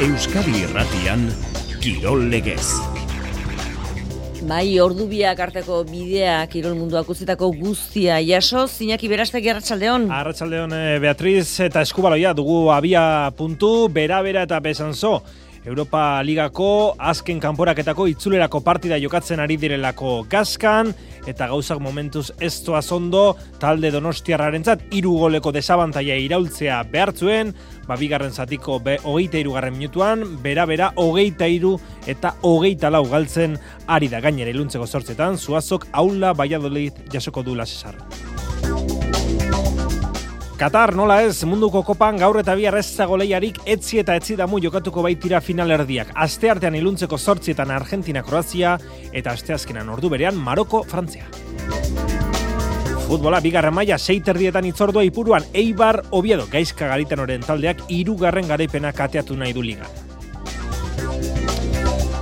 Euskadi Irratian Kirol Legez. Bai, ordu biak arteko bidea kirol munduak utzitako guztia jaso, zinaki berastek arratsaldeon. Arratsaldeon eh, Beatriz eta eskubaloia dugu abia puntu, bera-bera eta besanzo. Europa Ligako azken kanporaketako itzulerako partida jokatzen ari direlako gaskan, eta gauzak momentuz ez zondo talde donostiarrarentzat hiru goleko desabantaia iraultzea behartzuen, ba bigarren zatiko be hogeita irugarren minutuan, bera-bera hogeita iru eta hogeita lau galtzen ari da gainera iluntzeko sortzetan, zuazok aula baiadolit jasoko du lasesar. Qatar nola ez munduko kopan gaur eta bi arrezzago lehiarik etzi eta etzi damu jokatuko baitira finalerdiak. Aste artean iluntzeko sortzietan Argentina, Kroazia eta asteazkenan ordu berean Maroko, Frantzia. Futbola bigarren maila seiterdietan itzordua ipuruan Eibar Oviedo gaizka garitan oren taldeak irugarren garaipena kateatu nahi du ligan.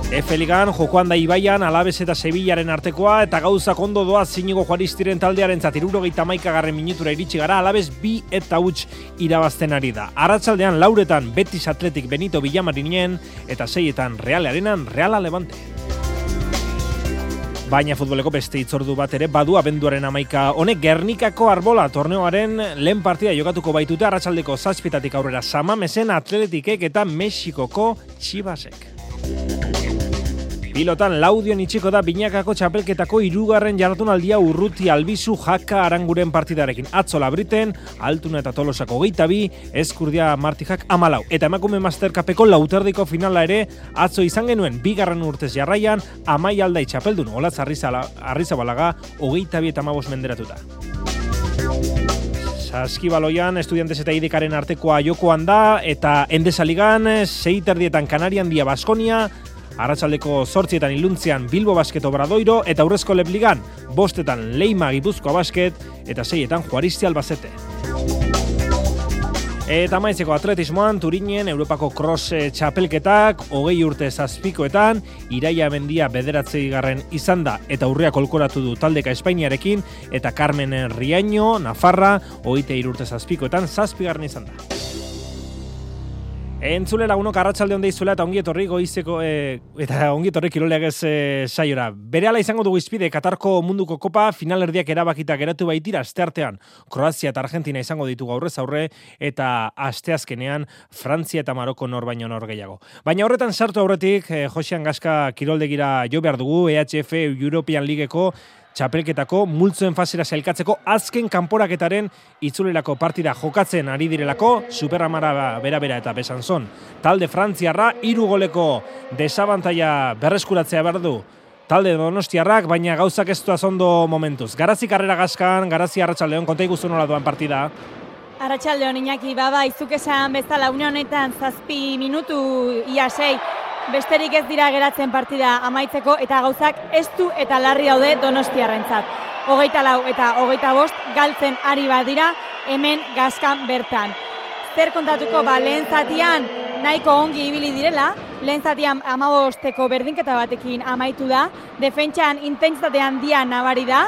Efe Ligan, jokoan da Ibaian, Alabez eta Sevillaren artekoa, eta gauza kondo doa zinigo juaristiren taldearen zatiruro gehi garren minutura iritsi gara, Alabez bi eta huts irabazten ari da. Arratsaldean lauretan Betis Atletik Benito Villamarinien, eta seietan Real Arenan Reala Levante. Baina futboleko beste itzordu bat ere badu abenduaren amaika. Honek Gernikako arbola torneoaren lehen partida jokatuko baitute arratsaldeko zazpitatik aurrera Samamesen Atletikek eta Mexikoko Chivasek. Pilotan laudion itxiko da binakako txapelketako irugarren jardunaldia urruti albizu jaka aranguren partidarekin. Atzo labriten, altuna eta tolosako geita bi, eskurdia martijak amalau. Eta emakume masterkapeko lauterdiko finala ere, atzo izan genuen bigarren urtez jarraian, amai aldai txapeldun, olatz arrizabalaga, hogeita bi eta mabos menderatuta. Saskibaloian, estudiantes eta idekaren artekoa jokoan da, eta endesaligan, seiterdietan Kanarian dia Baskonia, Arratsaldeko zortzietan iluntzean Bilbo Basket Obradoiro eta aurrezko lebligan bostetan Leima Gipuzkoa Basket eta seietan Juaristi Albazete. Eta maizeko atletismoan, Turinien, Europako cross eh, txapelketak, hogei urte zazpikoetan, iraia mendia bederatzei garren izan da, eta urrea kolkoratu du taldeka Espainiarekin, eta Carmen Riaño, Nafarra, hogeite irurte zazpikoetan, zazpigarren izan da. Entzule lagunok arratsalde hon deizuela eta ongi etorri goizeko e, eta ongi etorri kiroleak ez e, saiora. Berehala izango dugu izpide Katarko munduko kopa finalerdiak erabakita geratu baitira asteartean. Kroazia eta Argentina izango ditugu aurrez aurre eta asteazkenean Frantzia eta Maroko nor baino nor gehiago. Baina horretan sartu aurretik e, Josean Gaska kiroldegira jo behar dugu EHF European Leagueko txapelketako multzoen fasera sailkatzeko azken kanporaketaren itzulerako partida jokatzen ari direlako Superamara bera-bera eta Besanzon. Talde Frantziarra hiru goleko desabantaia berreskuratzea behar du. Talde Donostiarrak, baina gauzak ez ondo momentuz. Garazi karrera gaskan, garazi arratsaldeon konta iguzu nola duan partida. Arratxaldeon, Iñaki, baba, izuk esan bezala honetan zazpi minutu ia sei, besterik ez dira geratzen partida amaitzeko eta gauzak estu eta larri daude donostiarrentzat. Hogeita lau eta hogeita bost galtzen ari badira hemen gazkan bertan. Zer kontatuko ba lehen zatian nahiko ongi ibili direla, lehen zatian amabosteko berdinketa batekin amaitu da, defentsan intentsitatean dia nabari da,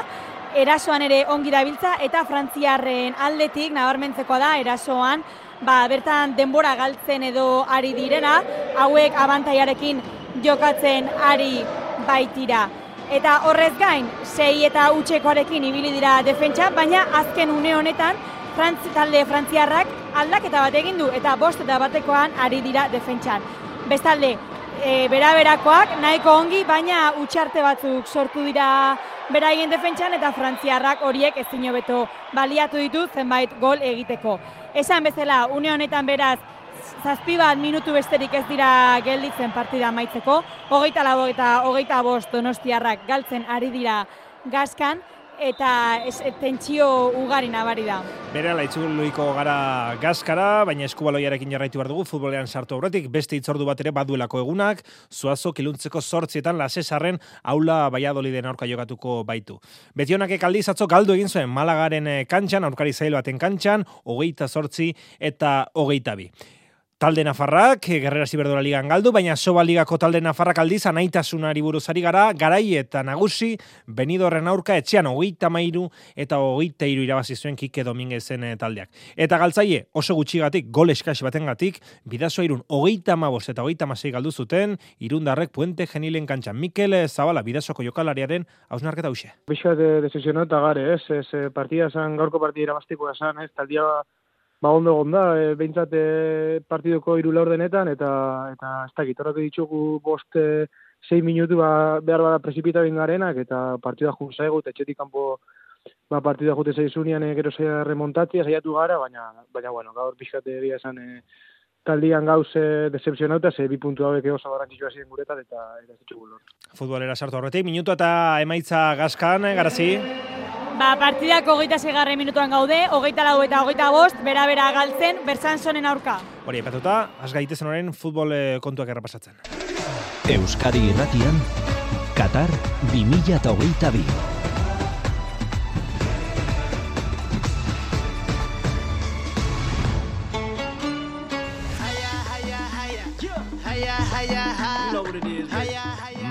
erasoan ere ongi dabiltza eta frantziarren aldetik nabarmentzeko da erasoan ba, bertan denbora galtzen edo ari direna, hauek abantaiarekin jokatzen ari baitira. Eta horrez gain, sei eta utxekoarekin ibili dira defentsa, baina azken une honetan, Frantzi, talde frantziarrak aldaketa bat egin du eta bost eta batekoan ari dira defentsan. Bestalde, e, bera-berakoak nahiko ongi, baina utxarte batzuk sortu dira beraien defentsan eta frantziarrak horiek ezin hobeto baliatu ditu zenbait gol egiteko. Esan bezala, une honetan beraz, zazpi bat minutu besterik ez dira gelditzen partida amaitzeko, hogeita lau eta hogeita bost donostiarrak galtzen ari dira gazkan, eta ez, tentsio ugari nabari da. Bere ala itzuluiko gara gazkara, baina eskubaloiarekin jarraitu behar dugu, futbolean sartu aurretik, beste itzordu bat ere baduelako egunak, zuazo kiluntzeko sortzietan lasesarren aula baiadoliden aurka jogatuko baitu. Betionak ekaldiz atzo galdu egin zuen Malagaren eh, kantxan, aurkari zail baten kantxan, hogeita sortzi eta hogeita bi. Talde nafarrak, gerrera ziberdura ligan galdu, baina soba ligako talde nafarrak aldiz, anaitasunari buruzari gara, garai eta nagusi, benidorren aurka, etxean hogeita mairu eta hogeita iru irabazi zuen Kike Dominguezen eh, taldeak. Eta galtzaie, oso gutxigatik, gol eskas batengatik, bidazo irun hogeita mabos eta hogeita masei galdu zuten, irundarrek puente genilen kantxan. Mikel Zabala, bidazoko jokalariaren, hausnarketa hause. Bixa de, de sesionata gare, ez, ez, eh, partida zan, gaurko partida irabaztiko esan, ez, taldia ba ondo gonda, e, behintzat e, partidoko iru denetan, eta, eta ez dakit, horretu ditugu bost e, sei minutu ba, behar bada presipita garenak, eta partida jun zaigu, eta etxetik kanpo ba, partida jute zaizunean e, gero zaila remontatzia, zaiatu gara, baina, baina bueno, gaur pixkate egia esan e, taldian gauz e, decepcionauta, ze bi puntu hauek oso garrantzitsua ziren guretat, eta eta zitsugu lor. Futbolera sartu horretik, minutu eta emaitza gazkan, eh, garazi? Ba, partidak hogeita segarren minutuan gaude, hogeita lau eta hogeita bost, bera-bera galtzen, bertzan sonen aurka. Hori, epatuta, azgaitezen horren futbol eh, kontuak errapasatzen. Euskadi irratian, Qatar 2022.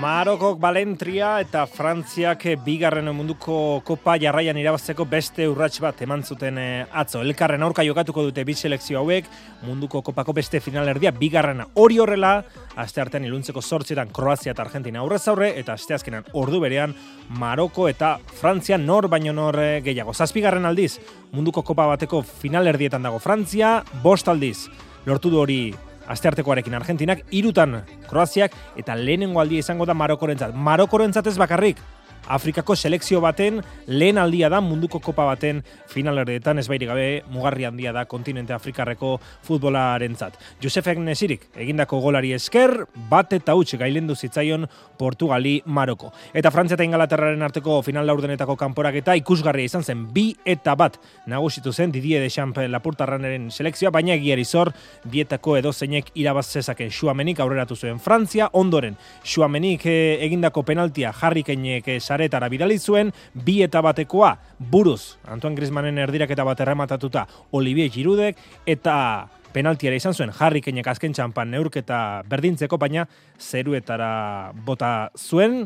Marokok Balentria eta Frantziak bigarren munduko kopa jarraian irabazteko beste urrats bat eman zuten eh, atzo. Elkarren aurka jokatuko dute bi selekzio hauek, munduko kopako beste finalerdia bigarrena hori horrela, aste artean iluntzeko sortzietan Kroazia eta Argentina aurrez aurre, eta aste azkenan ordu berean Maroko eta Frantzia nor baino nor eh, gehiago. Zazpigarren aldiz, munduko kopa bateko finalerdietan dago Frantzia, bost aldiz, lortu du hori asteartekoarekin Argentinak, irutan Kroaziak, eta lehenengo aldia izango da Marokorentzat. Marokorentzat ez bakarrik, Afrikako selekzio baten lehen aldia da munduko kopa baten finalerdeetan ez bairi gabe mugarri handia da kontinente Afrikarreko futbolarentzat. Josefek Nesirik egindako golari esker bat eta huts gailendu zitzaion Portugali Maroko. Eta Frantzia eta Ingalaterraren arteko final laurdenetako kanporak eta ikusgarria izan zen bi eta bat nagusitu zen Didier Deschamps Lapurtarraneren selekzioa, baina egiari zor bietako edo zeinek irabaz zezaken Xuamenik aurreratu zuen Frantzia, ondoren Xuamenik eh, egindako penaltia jarri keinek eh, saretara bidali zuen, bi eta batekoa buruz, Antoine Griezmannen erdiraketa bat errematatuta Olivier Girudek, eta penaltiara izan zuen, jarri keinek azken txampan neurketa berdintzeko, baina zeruetara bota zuen,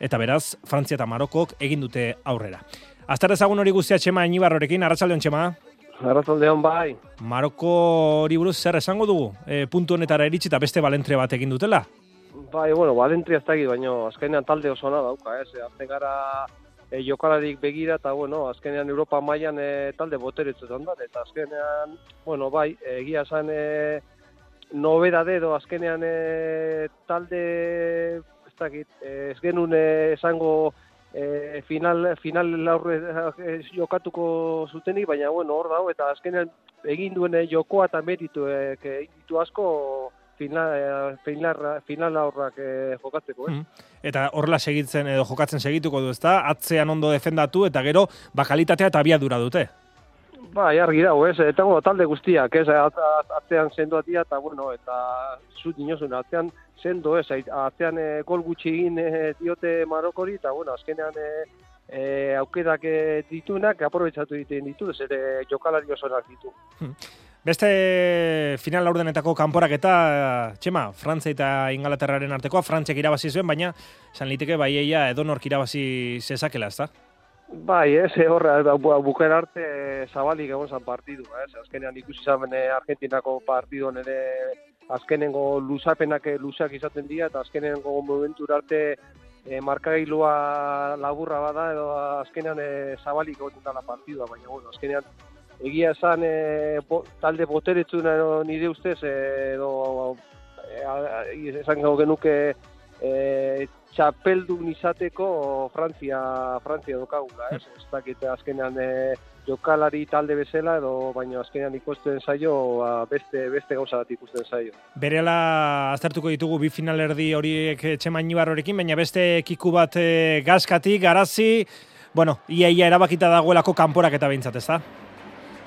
eta beraz, Frantzia eta Marokok egin dute aurrera. Aztar ezagun hori guztia txema enibarrorekin, arratsaldeon txema? Arratsaldeon bai. Maroko hori buruz zer esango dugu? E, puntu honetara eritsi eta beste balentre bat egin dutela? Bai, bueno, Valentria ez dakit, baina azkenean talde oso na dauka, ez? Azte gara e, jokalarik begira, eta, bueno, azkenean Europa mailan e, talde boteretzutan da, eta azkenean, bueno, bai, egia esan e, nobedade edo azkenean e, talde, ez dakit, e, ez genuen esango e, final, final laurre e, jokatuko zutenik, baina, bueno, hor dago, eta azkenean egin duen jokoa eta meritu, e, egin ditu asko, final, final, final aurrak eh, jokatzeko, eh? Mm. Eta horrela segitzen edo jokatzen segituko du, ezta? Atzean ondo defendatu eta gero bakalitatea eta abiadura dute. Ba, argi dago, ez? Eta talde guztiak, ez? Atzean sendo atia eta, bueno, eta zut inozun, atzean sendo, ez? Atzean e, gol gutxi egin e, diote Marokori, eta, bueno, azkenean e, e, aukerak ditunak, aprobetsatu egiten ditu, ez ere jokalari oso ditu. Hmm. Beste final laurdenetako kanporak eta txema, Frantzia eta Ingalaterraren artekoa, Frantziak irabazi zuen, baina san liteke bai eia edonork irabazi zezakela, ez da? Bai, ez, eh, horra, buker arte zabalik egon zan partidu, ez, azkenean ikusi zamen Argentinako partidu nire azkenengo luzapenak luzak izaten dira, eta azkenengo momentu arte e, markagailua laburra bada, edo azkenean e, zabalik egon dela partidua, baina, bueno, azkenean egia esan e, talde boteretzu nire ustez edo e, esan gau genuke e, txapeldu izateko Frantzia Frantzia dokagula, ez? Ez dakit azkenean e, jokalari talde bezala edo baino azkenean ikusten zaio ba, beste beste gauza bat ikusten zaio. Berela aztertuko ditugu bi finalerdi horiek txemain ibarrorekin, baina beste ekiku bat e, gazkatik, garazi, bueno, iaia ia erabakita dagoelako kanporak eta behintzat, ez da?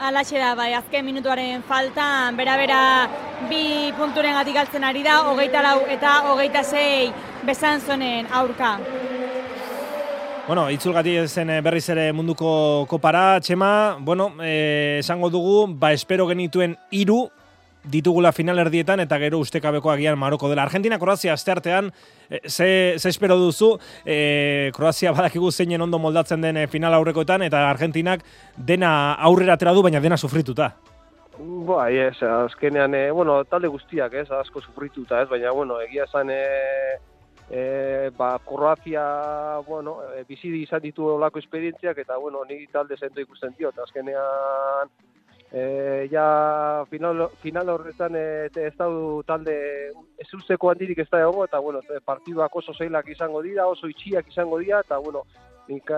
Alaxe da, bai, azken minutuaren faltan, bera-bera bi punturen gatik galtzen ari da, hogeita lau eta hogeita zei besan zonen aurka. Bueno, itzulgati zen eh, berriz ere munduko kopara, txema, bueno, eh, esango dugu, ba, espero genituen iru, ditugula finalerdietan eta gero ustekabeko agian Maroko dela. Argentina, Kroazia, asteartean, e, ze, ze espero duzu, e, Kroazia badakigu zeinen ondo moldatzen den e, final aurrekoetan, eta Argentinak dena aurrera atera du, baina dena sufrituta. Bai, ez, azkenean, e, bueno, talde guztiak, ez, asko sufrituta, ez, baina, bueno, egia zan, e, e, ba, Kroazia, bueno, e, bizi izan ditu olako esperientziak, eta, bueno, ni talde zento ikusten dio, eta azkenean, e, ja final, final horretan e, ez du talde ez usteko handirik ez da egongo eta bueno, partiduak oso zeilak izango dira, oso itxiak izango dira eta bueno, nik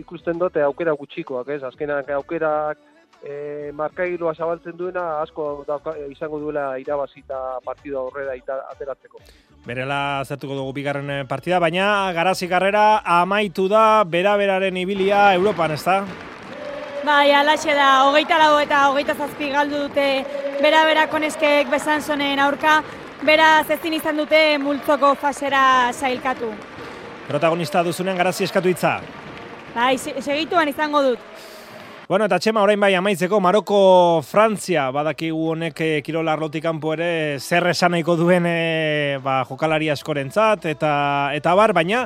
ikusten dute aukera gutxikoak, ez? Azkenan aukerak e, markailua zabaltzen duena asko dauka, izango duela irabazita partida horrela ateratzeko. Berela zertuko dugu bigarren partida, baina garazi karrera amaitu da bera-beraren ibilia Europan, ez da? Bai, alaxe da, hogeita lau eta hogeita zazpi galdu dute bera bera koneskeek besan zonen aurka, bera zezin izan dute multzoko fasera sailkatu. Protagonista duzunen garazi eskatu itza. Bai, segituan izango dut. Bueno, eta txema orain bai amaitzeko Maroko Frantzia badakigu honek e, kirola arlotik kanpo ere zer esan nahiko duen e, ba, jokalari askorentzat eta eta bar, baina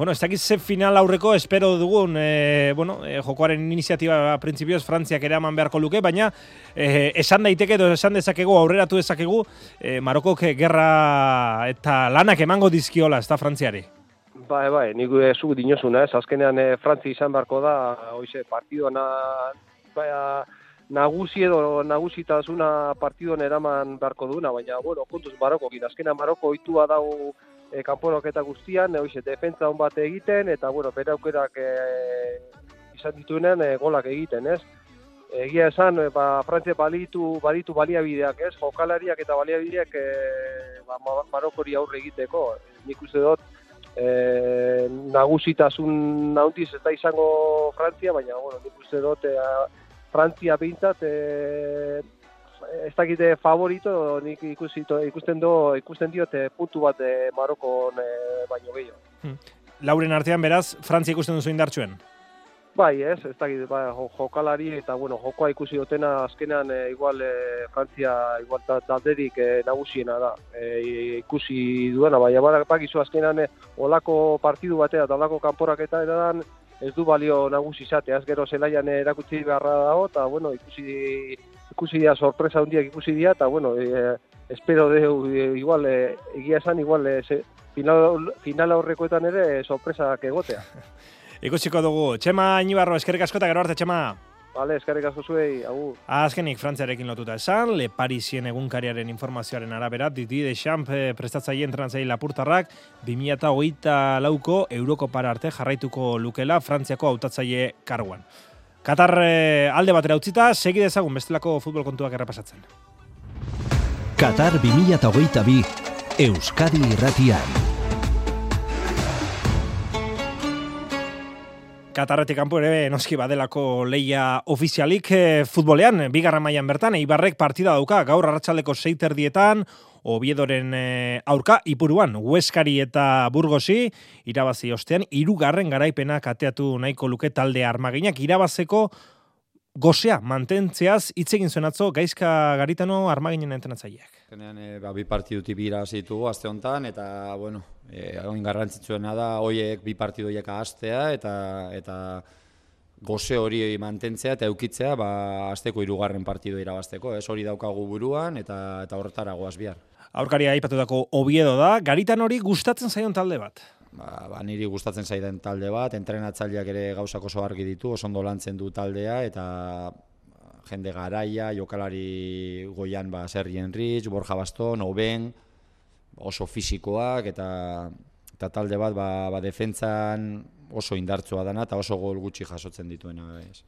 Bueno, ez dakiz ze final aurreko espero dugun, e, bueno, e, jokoaren iniziatiba printzipioz Frantziak ere eman beharko luke, baina e, esan daiteke edo esan dezakegu, aurreratu dezakegu, e, Marokok gerra eta lanak emango dizkiola, ez da Frantziari? Bai, bai, nik zu dinozuna, ez, azkenean e, Frantzi izan beharko da, oize, partidoa na, bai, nagusi edo nagusitasuna partidon eraman beharko duna, baina, bueno, kontuz Maroko, azkenean Maroko oitua dago e, kanporoketa guztian, e, defentza hon bat egiten, eta, bueno, bere aukerak e, izan dituenen e, golak egiten, ez? Egia esan, e, ba, Frantzia balitu, balitu baliabideak, ez? Jokalariak eta baliabideak e, ba, marokori aurre egiteko. Nik uste dut, e, nagusitasun nauntiz ez da izango Frantzia, baina, bueno, nik uste dut, e, Frantzia pintat, e, ez dakite favorito, nik ikusi, ikusten, do, ikusten diote puntu bat e, Marokon e, baino gehiago. Hmm. Lauren artean beraz, Frantzia ikusten duzu indartsuen? Bai, ez, ez dakit, bai, jokalari eta, bueno, jokoa ikusi dutena azkenean e, igual e, Frantzia igual talderik e, nagusiena da. E, ikusi duena, bai, abara pakizu azkenean e, olako partidu batea eta olako kanporaketa edan ez du balio nagusi izate, az gero zelaian erakutsi beharra dago, eta, bueno, ikusi ikusi dira sorpresa handiak ikusi dira eta bueno, e, espero de e, igual e, egia esan igual e, final final aurrekoetan ere sorpresak egotea. Ikusiko dugu. Txema Inibarro eskerrik asko ta gero arte Txema. Vale, eskerrik asko zuei. Agur. Azkenik Frantziarekin lotuta esan, Le Parisien egunkariaren informazioaren arabera, Didi de Champ eh, prestatzaile entrenatzaile Lapurtarrak 2024 lauko Euroko para arte jarraituko lukela Frantziako hautatzaile karguan. Katar eh, alde batera utzita, segi dezagun bestelako futbol kontuak errepasatzen. Katar 2022 Euskadi Irratian. Katarretik kanpo ere noski badelako leia ofizialik eh, futbolean, bigarra mailan bertan, Ibarrek partida dauka, gaur arratsaldeko seiter dietan, Obiedoren e, aurka, ipuruan, Hueskari eta Burgosi, irabazi ostean, irugarren garaipena kateatu nahiko luke talde armaginak, irabazeko gozea, mantentzeaz, hitz egin zuen atzo, gaizka garitano armaginen entenatzaileak. Genean, e, ba, bi partiduti bira zitu azte honetan, eta, bueno, e, garrantzitsuena da, hoiek bi partidoiek ahaztea, eta, eta goze hori mantentzea eta eukitzea, ba, azteko irugarren partido irabazteko, ez hori daukagu buruan, eta, eta horretara goaz bihar. Aurkaria aipatutako Oviedo da, garitan hori gustatzen zaion talde bat. Ba, ba, niri gustatzen zaidan talde bat, entrenatzaileak ere gauzak oso argi ditu, oso ondo lantzen du taldea, eta jende garaia, jokalari goian ba, Serri Enrich, Borja Baston, Oben, oso fisikoak, eta, eta talde bat ba, ba, defentzan oso indartzoa dana, eta oso gol gutxi jasotzen dituena. Ez.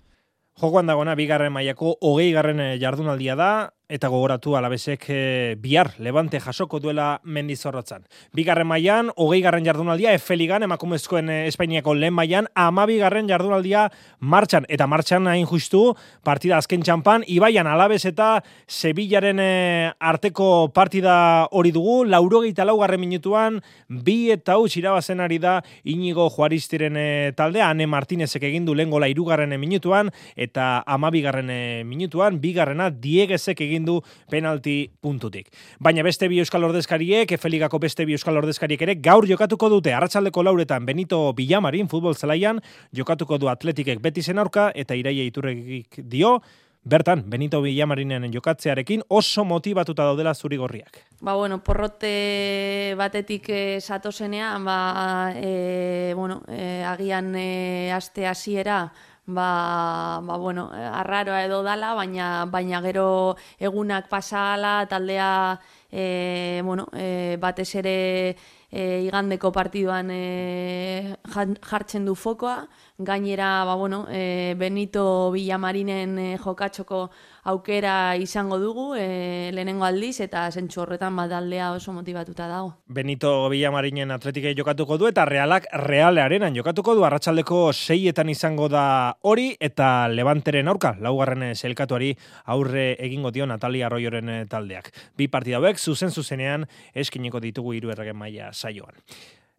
Jokoan dagona, bigarren mailako hogei garren eh, jardunaldia da, eta gogoratu alabesek e, bihar levante jasoko duela mendizorrotzan. Bigarren mailan hogei garren jardunaldia, efeligan emakumezkoen e, Espainiako lehen mailan ama bigarren jardunaldia martxan, eta martxan hain justu, partida azken txampan, ibaian alabez eta Sevillaren e, arteko partida hori dugu, laurogeita laugarren minutuan, bi eta hau irabazen ari da inigo juaristiren e, taldea, Ane Martinezek egindu lehen gola irugarren minutuan, eta ama bigarren minutuan, bigarrena diegezek egin egin du penalti puntutik. Baina beste bi euskal ordezkariek, Efeligako beste bi euskal ordezkariek ere, gaur jokatuko dute arratsaldeko lauretan Benito Villamarin futbol zelaian, jokatuko du atletikek beti zen aurka, eta iraia iturregik dio, Bertan, Benito Villamarinen jokatzearekin oso motivatuta daudela zuri gorriak. Ba, bueno, porrote batetik e, satozenean, ba, e, bueno, e, agian e, aste hasiera ba, ba, bueno, arraroa edo dala, baina, baina gero egunak pasala, taldea e, bueno, e, batez ere e, igandeko partiduan e, jartzen du fokoa, gainera ba, bueno, e, Benito Villamarinen e, jokatxoko aukera izango dugu e, lehenengo aldiz eta zentsu horretan badaldea oso motivatuta dago. Benito Villamarinen atletike jokatuko du eta realak realearenan jokatuko du arratsaldeko seietan izango da hori eta levanteren aurka laugarren selkatuari aurre egingo dio Natalia Arroyoren taldeak. Bi partida hauek zuzen zuzenean eskineko ditugu hiru erregen maila saioan.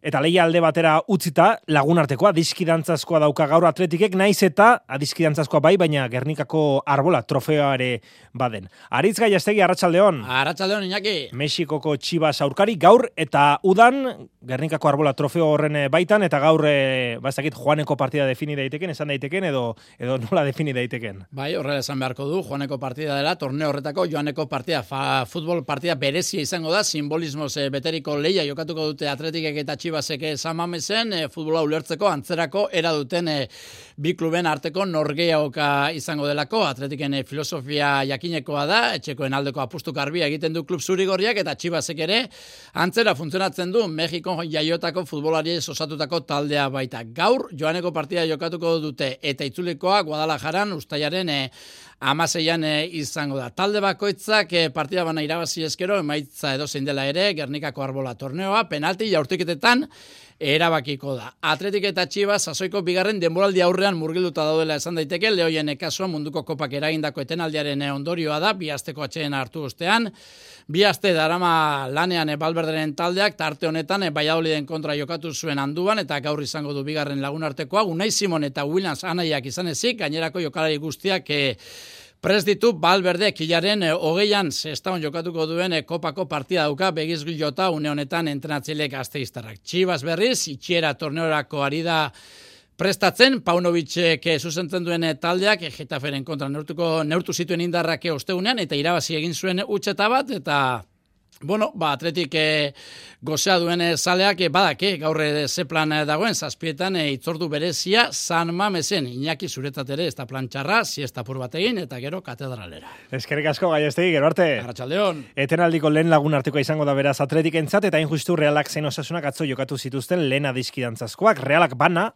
Eta leia alde batera utzita, lagunartekoa, diskidantzaskoa dauka gaur atletikek, naiz eta adiskidantzaskoa bai, baina Gernikako arbola trofeoa ere baden. Aritz gai astegi, Arratxaldeon. Arratxaldeon, Iñaki. Mexikoko txibas aurkari, gaur eta udan, Gernikako arbola trofeo horren baitan, eta gaur, e, bazakit, joaneko partida defini daiteken, esan daiteken, edo, edo nola defini daiteken. Bai, horrela esan beharko du, joaneko partida dela, torneo horretako joaneko partida, fa, futbol partida berezia izango da, simbolismo beteriko leia jokatuko dute atletikek eta txibas Chivasek samamezen e, futbola ulertzeko antzerako era duten e, bi kluben arteko norgeaoka izango delako. Atletiken e, filosofia jakinekoa da etxekoen aldeko apustu garbia egiten du klub zurigorriak eta Chivasek ere antzera funtzionatzen du Mexiko jaiotako futbolari osatutako taldea baita. Gaur joaneko partida jokatuko dute eta itzulekoa Guadalajaran ustaiaren e, amaseian e, izango da. Talde bakoitzak e, partida bana irabazi eskero, emaitza edo zein dela ere, Gernikako arbola torneoa, penalti jaurtiketetan, erabakiko da. Atletik eta Txiba sasoiko bigarren denboraldi aurrean murgilduta daudela esan daiteke, lehoien ekasua munduko kopak eragindako etenaldiaren ondorioa da, bi asteko atxeen hartu ostean, bi aste darama lanean ebalberderen taldeak, tarte honetan e, kontra jokatu zuen anduan, eta gaur izango du bigarren lagunartekoa, Unai Simon eta Williams anaiak izan ezik, gainerako jokalari guztiak e, Prez ditu Balberde kilaren e, hogeian zestaun jokatuko duen e, kopako partida dauka begiz jota une honetan entrenatzilek azteiztarrak. Txibaz berriz, itxiera torneorako ari da prestatzen, Paunovicek zuzentzen duen taldeak, Getaferen kontra neurtuko, neurtu zituen indarrak osteunean, eta irabazi egin zuen utxeta bat, eta Bueno, ba, atletik e, gozea duen zaleak e, badake, gaur e, ze plan dagoen, zazpietan e, itzordu berezia, San Mamesen, Iñaki zuretat ere, ez da plan txarra, siesta pur bategin, eta gero katedralera. Eskerrik asko, gai gero arte. Arratxaldeon. Etenaldiko lehen lagun arteko izango da beraz atletik entzat, eta injustu realak zein osasunak atzo jokatu zituzten lehen adiskidantzazkoak. Realak bana,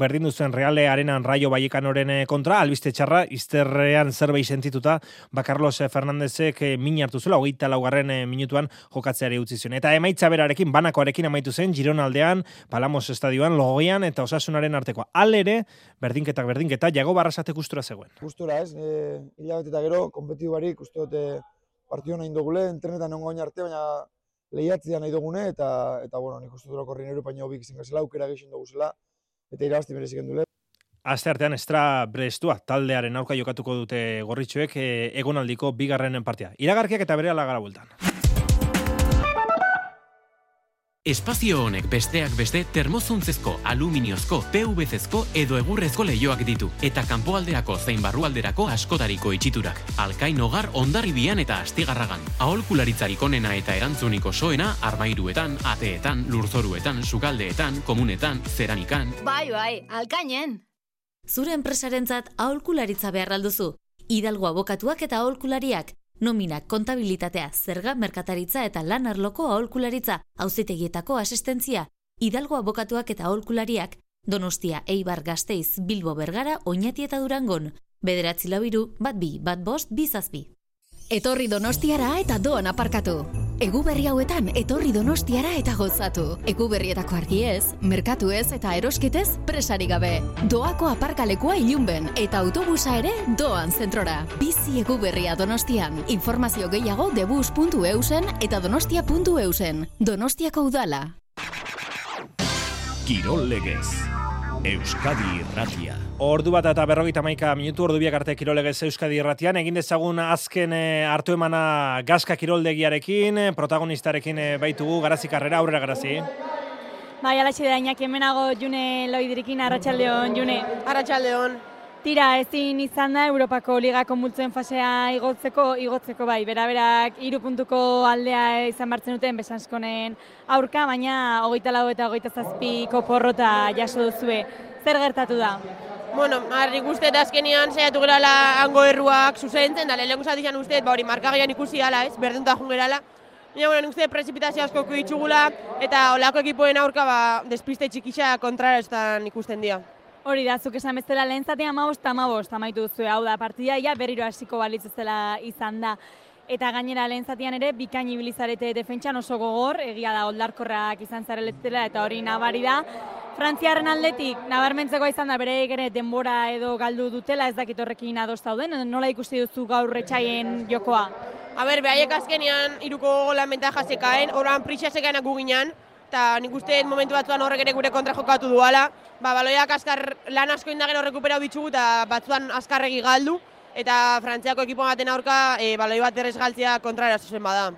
berdin duzen reale arenan raio baiekan oren kontra, albiste txarra, izterrean zerbait sentituta, ba Carlos Fernandezek min hartu zula, hogeita laugarren minutuan jokatzeari utzi zuen. Eta emaitza berarekin, banakoarekin amaitu zen, Gironaldean, Palamos estadioan, logoian eta osasunaren artekoa. Alere, berdinketak berdinketak, jago barrasate kustura zegoen. Kustura ez, e, hilabete eta gero, kompetitu barik, uste dute partio nahi indogule, entrenetan ongo arte, baina lehiatzea nahi dugune, eta, eta bueno, nik uste dut korri nero paino hobik izan gazela, aukera geixen dugu zela, eta irabazti merezik endule. Aste artean estra brestua taldearen aurka jokatuko dute gorritxoek e, egonaldiko bigarrenen partia. Iragarkiak eta bere alagara bultan. Espazio honek besteak beste termozuntzezko, aluminiozko, PVCzko edo egurrezko leioak ditu eta kanpoalderako zein barrualderako askotariko itxiturak. Alkain hogar ondarribian eta astigarragan. Aholkularitzarik onena eta erantzuniko soena armairuetan, ateetan, lurzoruetan, sukaldeetan, komunetan, zeranikan. Bai, bai, alkainen! Zure enpresarentzat aholkularitza behar alduzu. Hidalgo abokatuak eta aholkulariak Nominak, kontabilitatea, zerga, merkataritza eta lan arloko aholkularitza, auzitegietako asistentzia, Hidalgo abokatuak eta aholkulariak, Donostia, Eibar, Gasteiz, Bilbo, Bergara, Oñati eta Durangon. Bederatzi labiru, bat bi, bat bost, bizazbi. Etorri Donostiara eta doan aparkatu. Egu berri hauetan etorri Donostiara eta gozatu. Egu berrietako argiez, merkatu ez eta erosketez presari gabe. Doako aparkalekua ilunben eta autobusa ere doan zentrora. Bizi egu berria Donostian. Informazio gehiago debus.eusen eta donostia.eusen. Donostiako udala. Kirol legez. Euskadi Irratia. Ordu bat eta berrogeita maika minutu ordu biak arte kirolegez Euskadi Irratian. Egin dezagun azken e, hartu emana gazka kiroldegiarekin, eh, protagonistarekin e, baitugu, garazi karrera, aurrera garazi. Bai, alatxe da, inaki hemenago june loidirikin, arratsaldeon june. Arratxaldeon. Tira, ezin izan da Europako Ligako multzuen fasea igotzeko, igotzeko bai, beraberak hiru puntuko aldea izan bartzen duten besanskonen aurka, baina hogeita lau eta hogeita zazpiko porrota jaso duzue. Zer gertatu da? Bueno, harri uste eta azkenian saiatu gerala hango erruak zuzentzen, da lehenko zatian uste, ba hori markagian ikusi ala, ez, berdunta jungerala. Baina, bueno, uste prezipitazio asko ditugula, eta olako ekipoen aurka, ba, despiste txikisa kontrara ikusten dira. Hori da, zuk esan bezala lehen zatea amabost, amabost, amaitu duzu, hau da, partida ja berriro hasiko balitz zela izan da. Eta gainera lehen zatean ere, bikaini bilizarete defentsan oso gogor, egia da, oldarkorrak izan zareletzela eta hori nabari da. Frantziarren aldetik, nabarmentzeko izan da, bere ere denbora edo galdu dutela, ez dakit horrekin adoz dauden, nola ikusti duzu gaur retxaien jokoa? A ber, behaiek azkenean, iruko golan bentaja zekaen, oran prisa zekaenak guginan, eta nik uste momentu batzuan horrek ere gure kontra jokatu duala. Ba, baloiak askar lan asko indagero rekuperau bitxugu eta batzuan askarregi galdu. Eta frantziako ekipo baten aurka e, baloi bat errez galtzea kontra erazuzen bada.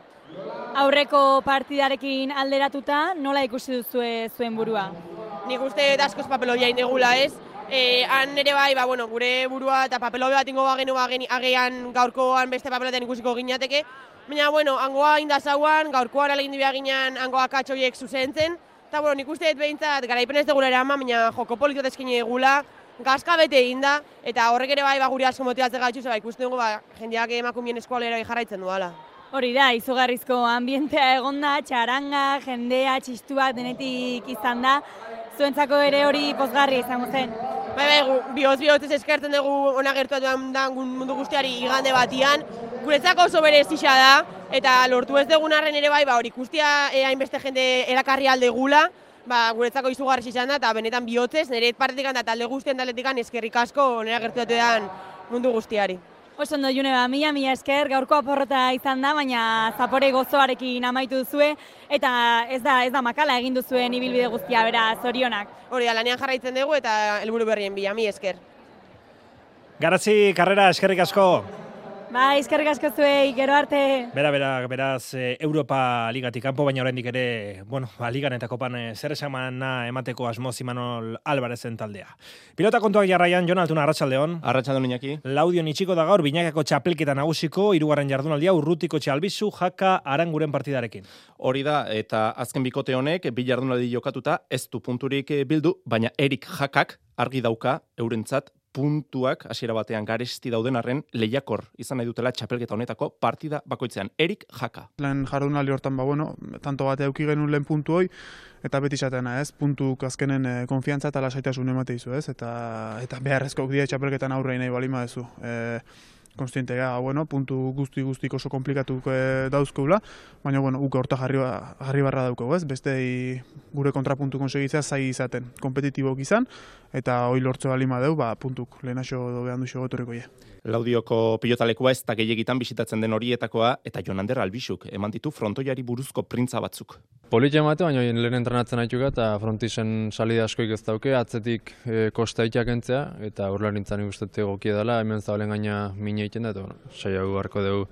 Aurreko partidarekin alderatuta, nola ikusi duzu zuen burua? Nik uste askoz papeloia indegula ez. E, han ere bai, ba, bueno, gure burua eta papeloi bat ingo bagenu agean gaurkoan beste papeloten ikusiko ginateke, Baina, bueno, hangoa indazauan, gaurkoan alegin dibia ginen hangoa katxoiek zuzentzen. Eta, bueno, nik uste dut behintzat, garaipen ez dugula ama, baina joko politiko ezkine egula, gazka bete egin da, eta horrek ere bai ba, guri asko motibatzen gaitxu, zeba ikusten dugu, ba, jendeak emakumien eskualera jarraitzen duala. Hori da, izugarrizko ambientea egonda, txaranga, jendea, txistuak denetik izan da. Zuentzako ere hori pozgarri izango zen. Bai, bai, bihoz bihoz eskertzen dugu ona gertuatu da mundu guztiari igande batian, guretzako oso bere da, eta lortu ez dugun arren ere bai, ba, hori ikustia e, hainbeste jende erakarri alde gula, ba, guretzako izugarri izan da, eta benetan bihotzez, nire partetik da talde guztien taletik eskerrik asko nire gertu den mundu guztiari. Oso ondo, June, ba, mila, mila esker, gaurko aporrota izan da, baina zapore gozoarekin amaitu duzue, eta ez da, ez da makala egin duzuen ibilbide guztia, bera, zorionak. Hori da, lanean jarraitzen dugu eta helburu berrien bila, mi esker. Garazi, karrera, eskerrik asko. Ba, izkerrik asko zuei, gero arte. Bera, bera, beraz, e, Europa ligatik kanpo, baina oraindik ere, bueno, ba, ligan eta kopan e, zer esamana emateko asmoz Imanol Albarezen taldea. Pilota kontuak jarraian, Jon Altuna, Arratxaldeon. Arratxaldeon inaki. Laudio nitxiko da gaur, binakako txapelketa nagusiko, irugarren jardunaldia, urrutiko txalbizu, jaka aranguren partidarekin. Hori da, eta azken bikote honek, bi jardunaldi jokatuta, ez du punturik e, bildu, baina Erik jakak argi dauka eurentzat puntuak hasiera batean garesti dauden arren lehiakor izan nahi dutela txapelketa honetako partida bakoitzean. Erik Jaka. Lehen jardunaldi hortan ba bueno, tanto bate eduki genuen lehen puntu hoi eta beti izatena, ez? Puntu azkenen e, konfiantza eta lasaitasun emate izu, ez? Eta eta beharrezko dira txapelketan aurrein nahi balima duzu. Eh konstiente gara, bueno, puntu guzti guztik oso komplikatu e, dauzkoula, baina, bueno, uke horta jarri, ba, jarri barra dauko, ez? Beste gure kontrapuntu konsegitzea zai izaten, kompetitibok izan, eta hoi lortze bali madeu, ba, puntuk, lehenaxo dobean duxo gotoreko je. Laudioko pilotalekua ez da gehiagitan bisitatzen den horietakoa, eta Jonander Albixuk, eman ditu frontoiari buruzko printza batzuk. Politia emate, baina lehen entrenatzen haitu eta frontisen salida askoik ez dauke, atzetik e, kosta entzea, eta urlarintzan ikustetik gokia dela, hemen zabalen gaina mine egiten da, eta bueno, saia harko dugu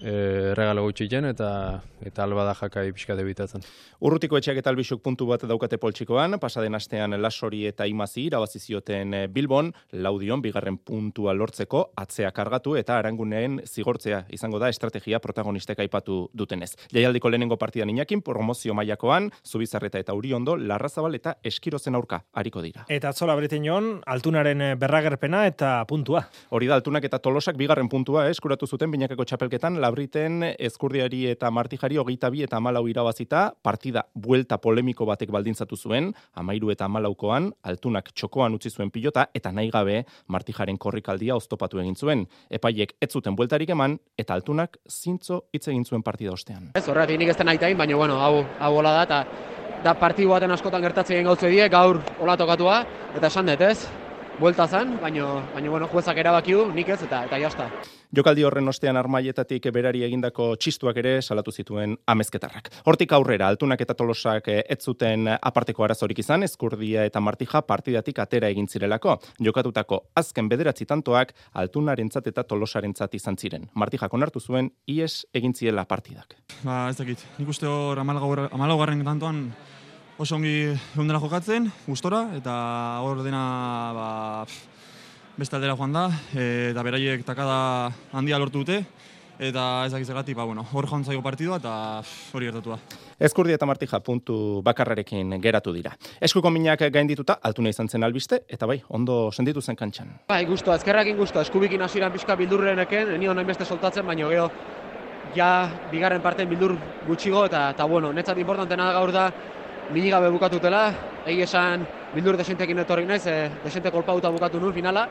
e, regalo gutxiken eta eta alba da jakai pixka debitatzen. Urrutiko etxeak eta albixuk puntu bat daukate poltsikoan, pasaden astean lasori eta imazi irabazi zioten e, Bilbon, laudion bigarren puntua lortzeko atzea kargatu eta aranguneen zigortzea izango da estrategia protagonistek aipatu dutenez. Jaialdiko lehenengo partidan inakin promozio mailakoan, Zubizarreta eta Uriondo, Larrazabal eta Eskirozen aurka hariko dira. Eta atzola breten altunaren e, berragerpena eta puntua. Hori da, altunak eta tolosak bigarren puntua eskuratu zuten binakeko txapelketan labriten ezkurdiari eta martijari hogeita bi eta amalau irabazita, partida buelta polemiko batek baldintzatu zuen, amairu eta amalaukoan, altunak txokoan utzi zuen pilota, eta nahi gabe martijaren korrikaldia oztopatu egin zuen. Epaiek ez zuten bueltarik eman, eta altunak zintzo hitz egin zuen partida ostean. Ez horretik nik ez da nahi baina bueno, hau, hau hola da, eta da partidu baten askotan gertatzen gautze die, gaur hola tokatua, eta esan dut, ez? buelta zen, baino, baino bueno, juezak erabaki du, nik ez, eta eta jazta. Jokaldi horren ostean armaietatik berari egindako txistuak ere salatu zituen amezketarrak. Hortik aurrera, altunak eta tolosak eh, ez zuten aparteko arazorik izan, eskurdia eta martija partidatik atera egin zirelako. Jokatutako azken bederatzi tantoak altunarentzat eta tolosarentzat izan ziren. Martijak onartu zuen, ies egin ziela partidak. Ba, ez dakit. Nik uste hor amalaugarren tantoan oso ongi dela jokatzen, gustora, eta hor dena ba, pff, beste aldera joan da, e, eta beraiek takada handia lortu dute, eta ez dakiz ba, bueno, hor joan zaigo partidua, eta hori gertatu da. Eskurdi eta Martija puntu bakarrarekin geratu dira. Eskuko minak gaindituta, altuna izan zen albiste, eta bai, ondo senditu zen kantxan. Bai, guztua, ezkerrakin guztua, eskubikin hasieran pixka bildurreneken, eni honen beste soltatzen, baino geho, ja, bigarren parten bildur gutxigo, eta, eta bueno, netzat importantena gaur da, mini gabe bukatutela, egi esan bildur desentekin etorri naiz, e, desente kolpauta bukatu nuen finala,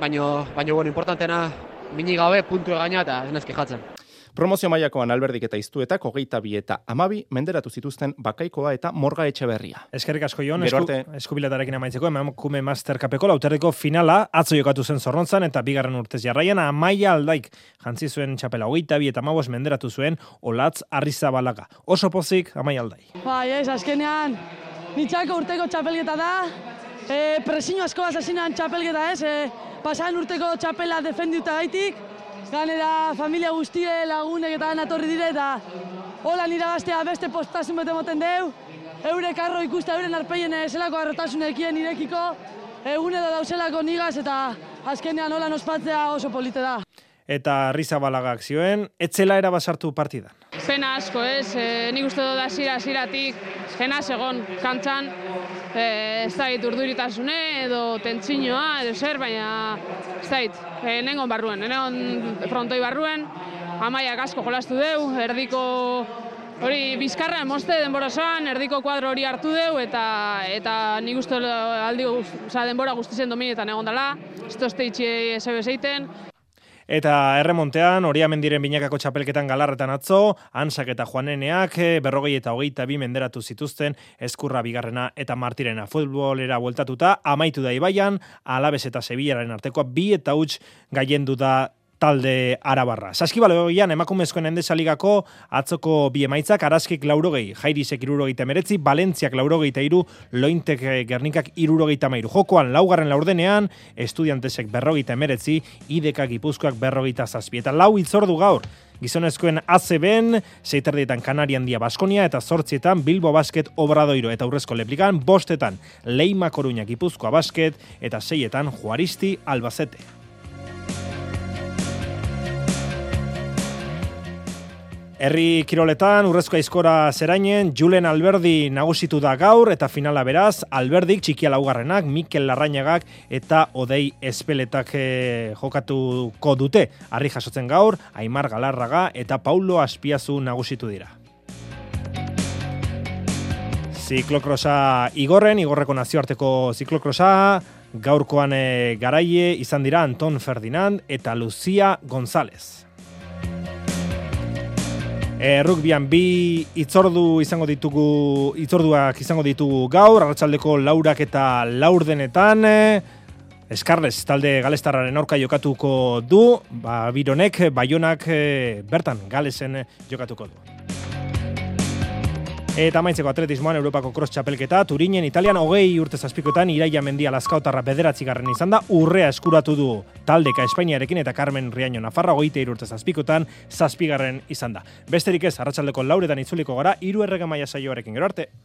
baino, baino bueno, importantena mini gabe puntu egaina eta ez jatzen. Promozio mailakoan alberdik eta iztuetak hogeita bi eta amabi menderatu zituzten bakaikoa eta morga etxe berria. Eskerrik asko joan, esku, arte... eskubiletarekin amaitzeko, emakume master kapeko lauterreko finala, atzo jokatu zen zorrontzan eta bigarren urtez jarraian, amaia aldaik jantzi zuen txapela hogeita bi eta amabos menderatu zuen, olatz arrizabalaga. Oso pozik, amaia aldai. Bai, ez, azkenean, nitxako urteko txapelgeta da, e, presino asko asazinan txapelgeta ez, e, pasan urteko txapela defendiuta gaitik, ganera familia guztie lagunek eta atorri dire eta hola nira gaztea beste postasun bete moten deu, eure karro ikuste euren arpeien zelako arrotasunek irekiko, egun edo dauzelako nigaz eta azkenean hola nospatzea oso polite da. Eta Rizabalagak zioen, etzela erabasartu partidan. Pena asko ez, e, nik uste dut asira asiratik, pena segon kantzan, e, ez da urduritasune edo tentsinoa edo zer, baina ez da e, nengon barruen, nengon frontoi barruen, amaiak asko jolastu deu, erdiko hori bizkarra emoste denbora zoan, erdiko kuadro hori hartu deu, eta eta nik uste aldi, oza, denbora guztien dominetan egon dela, ez tozte itxe zeiten, Eta erremontean, hori diren binakako txapelketan galarretan atzo, ansak eta joaneneak, eh, berrogei eta hogeita bi menderatu zituzten, eskurra bigarrena eta martirena futbolera bueltatuta, amaitu da ibaian, alabez eta sebilaren artekoa, bi eta huts gaiendu da talde arabarra. Saskibaloian emakumezkoen endesaligako atzoko bi emaitzak araskik laurogei, jairisek irurogeita meretzi, Balentziak laurogeita iru, lointek eh, gernikak irurogeita mairu. Jokoan laugarren laurdenean, estudiantesek berrogeita emeretzi, idekak ipuzkoak berrogeita zazpi. Eta lau itzordu gaur, gizonezkoen ACB-en, seiterdietan Kanarian dia Baskonia eta zortzietan Bilbo Basket Obradoiro eta Urrezko Leplikan, bostetan Leima Koruñak ipuzkoa basket eta seietan Juaristi Albazete. Herri kiroletan, urrezko aizkora zerainen, Julen Alberdi nagusitu da gaur, eta finala beraz, Alberdik txikia laugarrenak, Mikel Larrañagak eta Odei Espeletak eh, jokatuko dute. Harri jasotzen gaur, Aimar Galarraga eta Paulo Aspiazu nagusitu dira. Ziklokrosa Igorren, Igorreko nazioarteko ziklokrosa, gaurkoan eh, garaie izan dira Anton Ferdinand eta Lucia González. E, rugbian bi itzordu izango ditugu itzorduak izango ditugu gaur arratsaldeko laurak eta laurdenetan Eskarles talde galestarraren aurka jokatuko du, ba, bironek, baionak bertan galesen jokatuko du. Eta maitzeko atletismoan Europako cross txapelketa, Turinen, Italian, hogei urte zazpikotan, Iraia Mendia Laskautarra bederatzi garren izan da, urrea eskuratu du taldeka Espainiarekin eta Carmen Riaño Nafarra, hogeite urte zazpikotan, zazpigarren izan da. Besterik ez, arratsaldeko lauretan itzuliko gara, iru errega maia saioarekin gero arte.